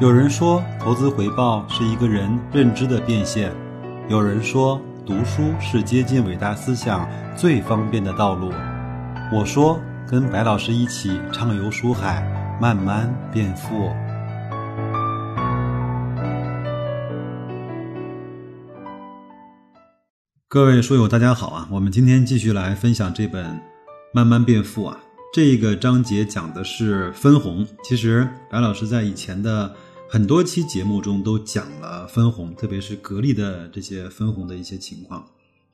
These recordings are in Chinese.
有人说，投资回报是一个人认知的变现；有人说，读书是接近伟大思想最方便的道路。我说，跟白老师一起畅游书海，慢慢变富。各位书友，大家好啊！我们今天继续来分享这本《慢慢变富》啊。这个章节讲的是分红。其实，白老师在以前的很多期节目中都讲了分红，特别是格力的这些分红的一些情况。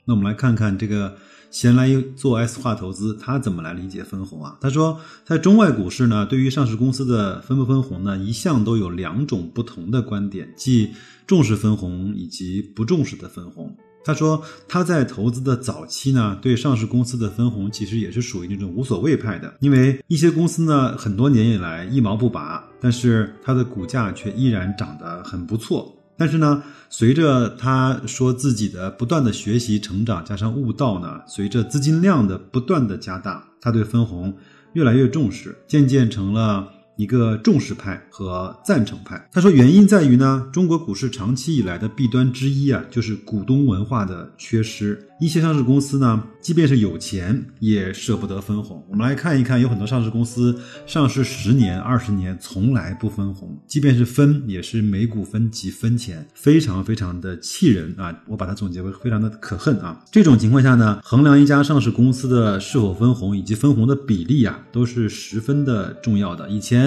那我们来看看这个闲来做 S 化投资，他怎么来理解分红啊？他说，在中外股市呢，对于上市公司的分不分红呢，一向都有两种不同的观点，即重视分红以及不重视的分红。他说，他在投资的早期呢，对上市公司的分红其实也是属于那种无所谓派的，因为一些公司呢，很多年以来一毛不拔，但是它的股价却依然涨得很不错。但是呢，随着他说自己的不断的学习成长，加上悟道呢，随着资金量的不断的加大，他对分红越来越重视，渐渐成了。一个重视派和赞成派，他说原因在于呢，中国股市长期以来的弊端之一啊，就是股东文化的缺失。一些上市公司呢，即便是有钱，也舍不得分红。我们来看一看，有很多上市公司上市十年、二十年，从来不分红，即便是分，也是每股分几分钱，非常非常的气人啊！我把它总结为非常的可恨啊！这种情况下呢，衡量一家上市公司的是否分红以及分红的比例啊，都是十分的重要的。以前。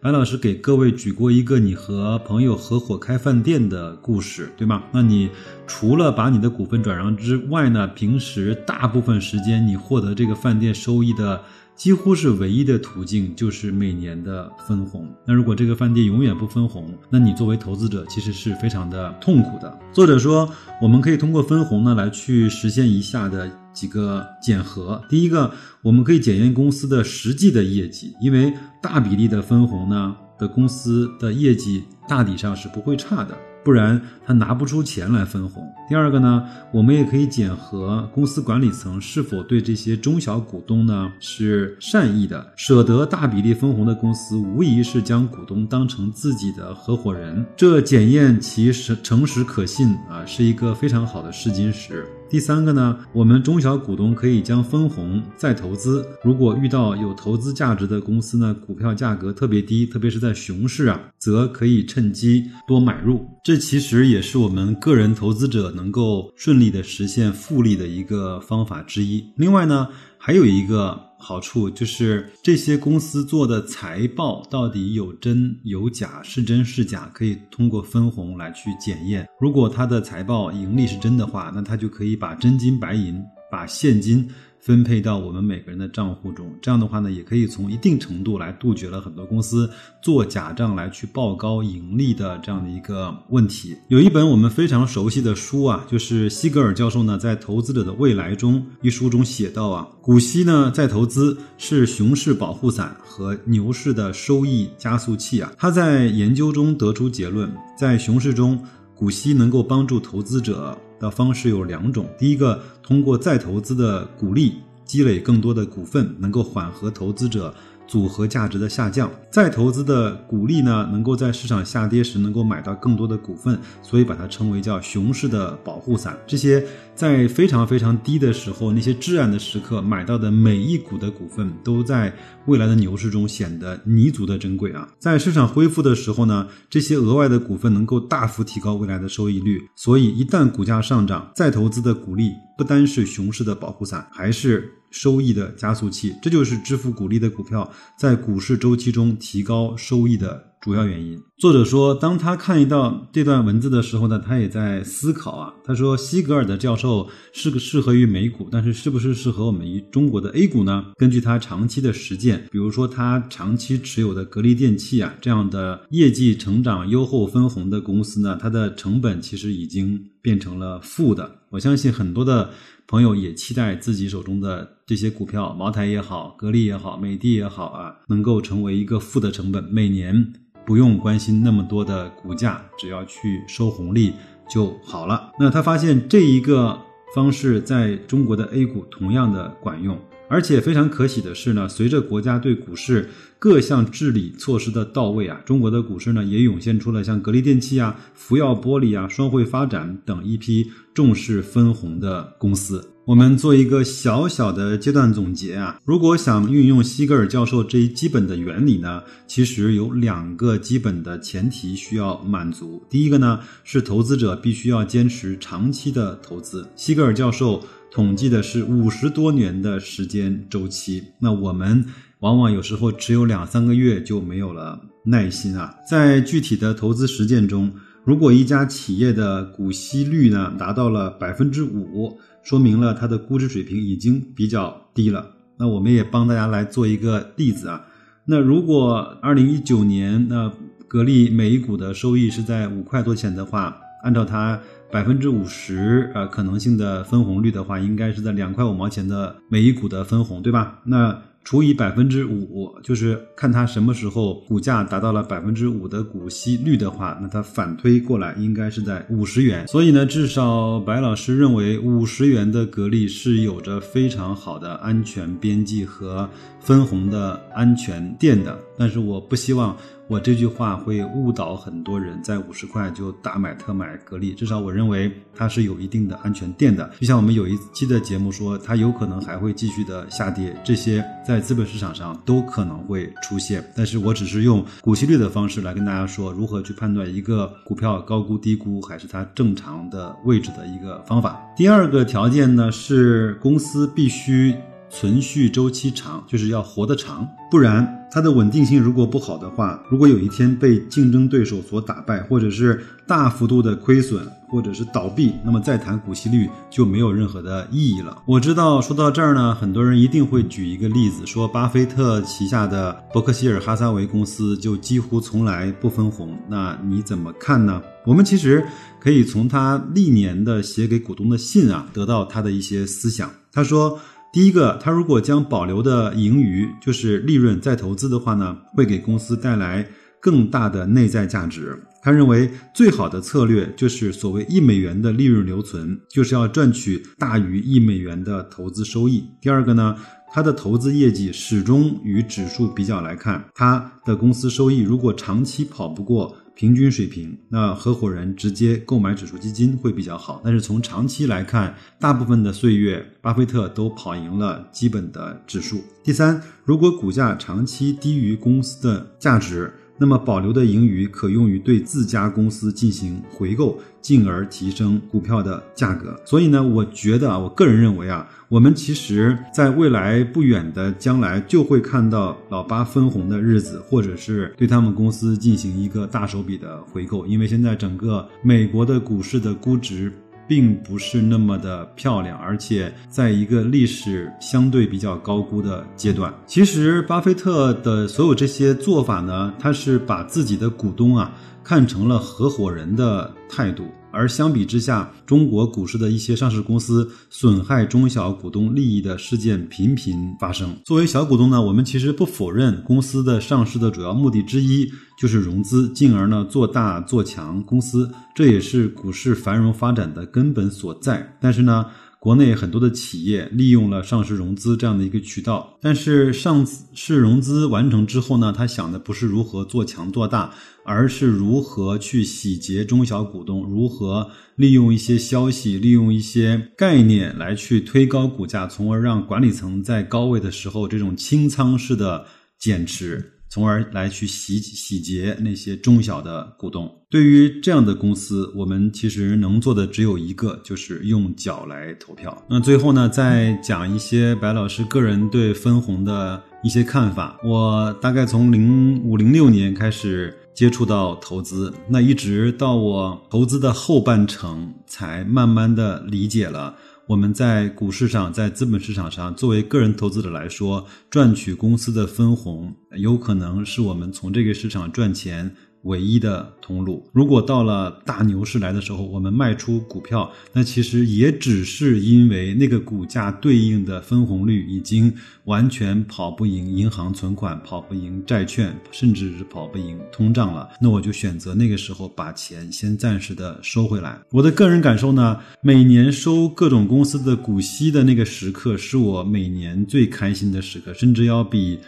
白老师给各位举过一个你和朋友合伙开饭店的故事，对吗？那你除了把你的股份转让之外呢，平时大部分时间你获得这个饭店收益的。几乎是唯一的途径，就是每年的分红。那如果这个饭店永远不分红，那你作为投资者其实是非常的痛苦的。作者说，我们可以通过分红呢来去实现以下的几个检核。第一个，我们可以检验公司的实际的业绩，因为大比例的分红呢的公司的业绩大体上是不会差的。不然他拿不出钱来分红。第二个呢，我们也可以检核公司管理层是否对这些中小股东呢是善意的。舍得大比例分红的公司，无疑是将股东当成自己的合伙人，这检验其实诚实可信啊，是一个非常好的试金石。第三个呢，我们中小股东可以将分红再投资。如果遇到有投资价值的公司呢，股票价格特别低，特别是在熊市啊，则可以趁机多买入。这其实也是我们个人投资者能够顺利的实现复利的一个方法之一。另外呢，还有一个。好处就是这些公司做的财报到底有真有假，是真是假，可以通过分红来去检验。如果它的财报盈利是真的话，那它就可以把真金白银，把现金。分配到我们每个人的账户中，这样的话呢，也可以从一定程度来杜绝了很多公司做假账来去报高盈利的这样的一个问题。有一本我们非常熟悉的书啊，就是西格尔教授呢在《投资者的未来》中一书中写到啊，股息呢在投资是熊市保护伞和牛市的收益加速器啊。他在研究中得出结论，在熊市中，股息能够帮助投资者。的方式有两种，第一个通过再投资的鼓励，积累更多的股份，能够缓和投资者。组合价值的下降，再投资的股利呢，能够在市场下跌时能够买到更多的股份，所以把它称为叫熊市的保护伞。这些在非常非常低的时候，那些至暗的时刻买到的每一股的股份，都在未来的牛市中显得弥足的珍贵啊！在市场恢复的时候呢，这些额外的股份能够大幅提高未来的收益率。所以一旦股价上涨，再投资的股利不单是熊市的保护伞，还是。收益的加速器，这就是支付股利的股票在股市周期中提高收益的主要原因。作者说，当他看到这段文字的时候呢，他也在思考啊。他说，西格尔的教授是个适合于美股，但是是不是适合我们于中国的 A 股呢？根据他长期的实践，比如说他长期持有的格力电器啊这样的业绩成长优厚分红的公司呢，它的成本其实已经变成了负的。我相信很多的。朋友也期待自己手中的这些股票，茅台也好，格力也好，美的也好啊，能够成为一个负的成本，每年不用关心那么多的股价，只要去收红利就好了。那他发现这一个方式在中国的 A 股同样的管用，而且非常可喜的是呢，随着国家对股市各项治理措施的到位啊，中国的股市呢也涌现出了像格力电器啊、福耀玻璃啊、双汇发展等一批重视分红的公司。我们做一个小小的阶段总结啊，如果想运用西格尔教授这一基本的原理呢，其实有两个基本的前提需要满足。第一个呢是投资者必须要坚持长期的投资。西格尔教授。统计的是五十多年的时间周期，那我们往往有时候只有两三个月就没有了耐心啊。在具体的投资实践中，如果一家企业的股息率呢达到了百分之五，说明了它的估值水平已经比较低了。那我们也帮大家来做一个例子啊。那如果二零一九年那格力每一股的收益是在五块多钱的话，按照它。百分之五十呃可能性的分红率的话，应该是在两块五毛钱的每一股的分红，对吧？那除以百分之五，就是看它什么时候股价达到了百分之五的股息率的话，那它反推过来应该是在五十元。所以呢，至少白老师认为五十元的格力是有着非常好的安全边际和分红的安全垫的。但是我不希望。我这句话会误导很多人，在五十块就大买特买格力，至少我认为它是有一定的安全垫的。就像我们有一期的节目说，它有可能还会继续的下跌，这些在资本市场上都可能会出现。但是我只是用股息率的方式来跟大家说，如何去判断一个股票高估低估还是它正常的位置的一个方法。第二个条件呢是公司必须。存续周期长，就是要活得长，不然它的稳定性如果不好的话，如果有一天被竞争对手所打败，或者是大幅度的亏损，或者是倒闭，那么再谈股息率就没有任何的意义了。我知道说到这儿呢，很多人一定会举一个例子，说巴菲特旗下的伯克希尔哈撒韦公司就几乎从来不分红，那你怎么看呢？我们其实可以从他历年的写给股东的信啊，得到他的一些思想。他说。第一个，他如果将保留的盈余，就是利润再投资的话呢，会给公司带来更大的内在价值。他认为最好的策略就是所谓一美元的利润留存，就是要赚取大于一美元的投资收益。第二个呢，他的投资业绩始终与指数比较来看，他的公司收益如果长期跑不过。平均水平，那合伙人直接购买指数基金会比较好。但是从长期来看，大部分的岁月，巴菲特都跑赢了基本的指数。第三，如果股价长期低于公司的价值。那么保留的盈余可用于对自家公司进行回购，进而提升股票的价格。所以呢，我觉得啊，我个人认为啊，我们其实在未来不远的将来就会看到老八分红的日子，或者是对他们公司进行一个大手笔的回购，因为现在整个美国的股市的估值。并不是那么的漂亮，而且在一个历史相对比较高估的阶段。其实，巴菲特的所有这些做法呢，他是把自己的股东啊看成了合伙人的态度。而相比之下，中国股市的一些上市公司损害中小股东利益的事件频频发生。作为小股东呢，我们其实不否认公司的上市的主要目的之一就是融资，进而呢做大做强公司，这也是股市繁荣发展的根本所在。但是呢，国内很多的企业利用了上市融资这样的一个渠道，但是上市融资完成之后呢，他想的不是如何做强做大，而是如何去洗劫中小股东，如何利用一些消息、利用一些概念来去推高股价，从而让管理层在高位的时候这种清仓式的减持。从而来去洗洗劫那些中小的股东。对于这样的公司，我们其实能做的只有一个，就是用脚来投票。那最后呢，再讲一些白老师个人对分红的一些看法。我大概从零五零六年开始接触到投资，那一直到我投资的后半程，才慢慢的理解了。我们在股市上，在资本市场上，作为个人投资者来说，赚取公司的分红，有可能是我们从这个市场赚钱唯一的通路。如果到了大牛市来的时候，我们卖出股票，那其实也只是因为那个股价对应的分红率已经完全跑不赢银行存款，跑不赢债券，甚至是跑不赢通胀了。那我就选择那个时候把钱先暂时的收回来。我的个人感受呢，每年收各种公司的股息的那个时刻，是我每年最开心的时刻，甚至要比。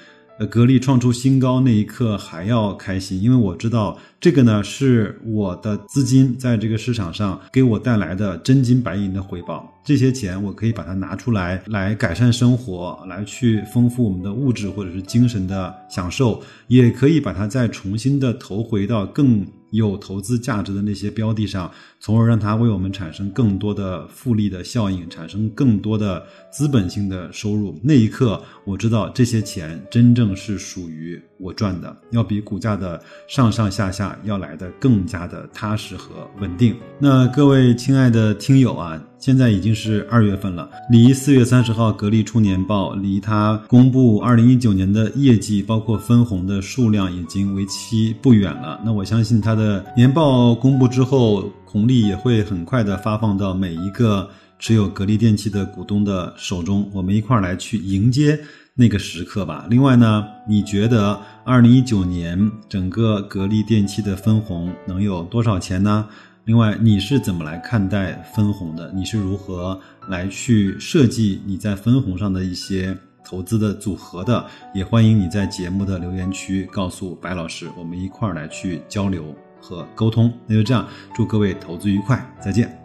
格力创出新高那一刻还要开心，因为我知道这个呢是我的资金在这个市场上给我带来的真金白银的回报。这些钱我可以把它拿出来，来改善生活，来去丰富我们的物质或者是精神的享受，也可以把它再重新的投回到更。有投资价值的那些标的上，从而让它为我们产生更多的复利的效应，产生更多的资本性的收入。那一刻，我知道这些钱真正是属于我赚的，要比股价的上上下下要来的更加的踏实和稳定。那各位亲爱的听友啊。现在已经是二月份了，离四月三十号格力出年报，离它公布二零一九年的业绩，包括分红的数量，已经为期不远了。那我相信它的年报公布之后，红利也会很快的发放到每一个持有格力电器的股东的手中。我们一块儿来去迎接那个时刻吧。另外呢，你觉得二零一九年整个格力电器的分红能有多少钱呢？另外，你是怎么来看待分红的？你是如何来去设计你在分红上的一些投资的组合的？也欢迎你在节目的留言区告诉白老师，我们一块儿来去交流和沟通。那就这样，祝各位投资愉快，再见。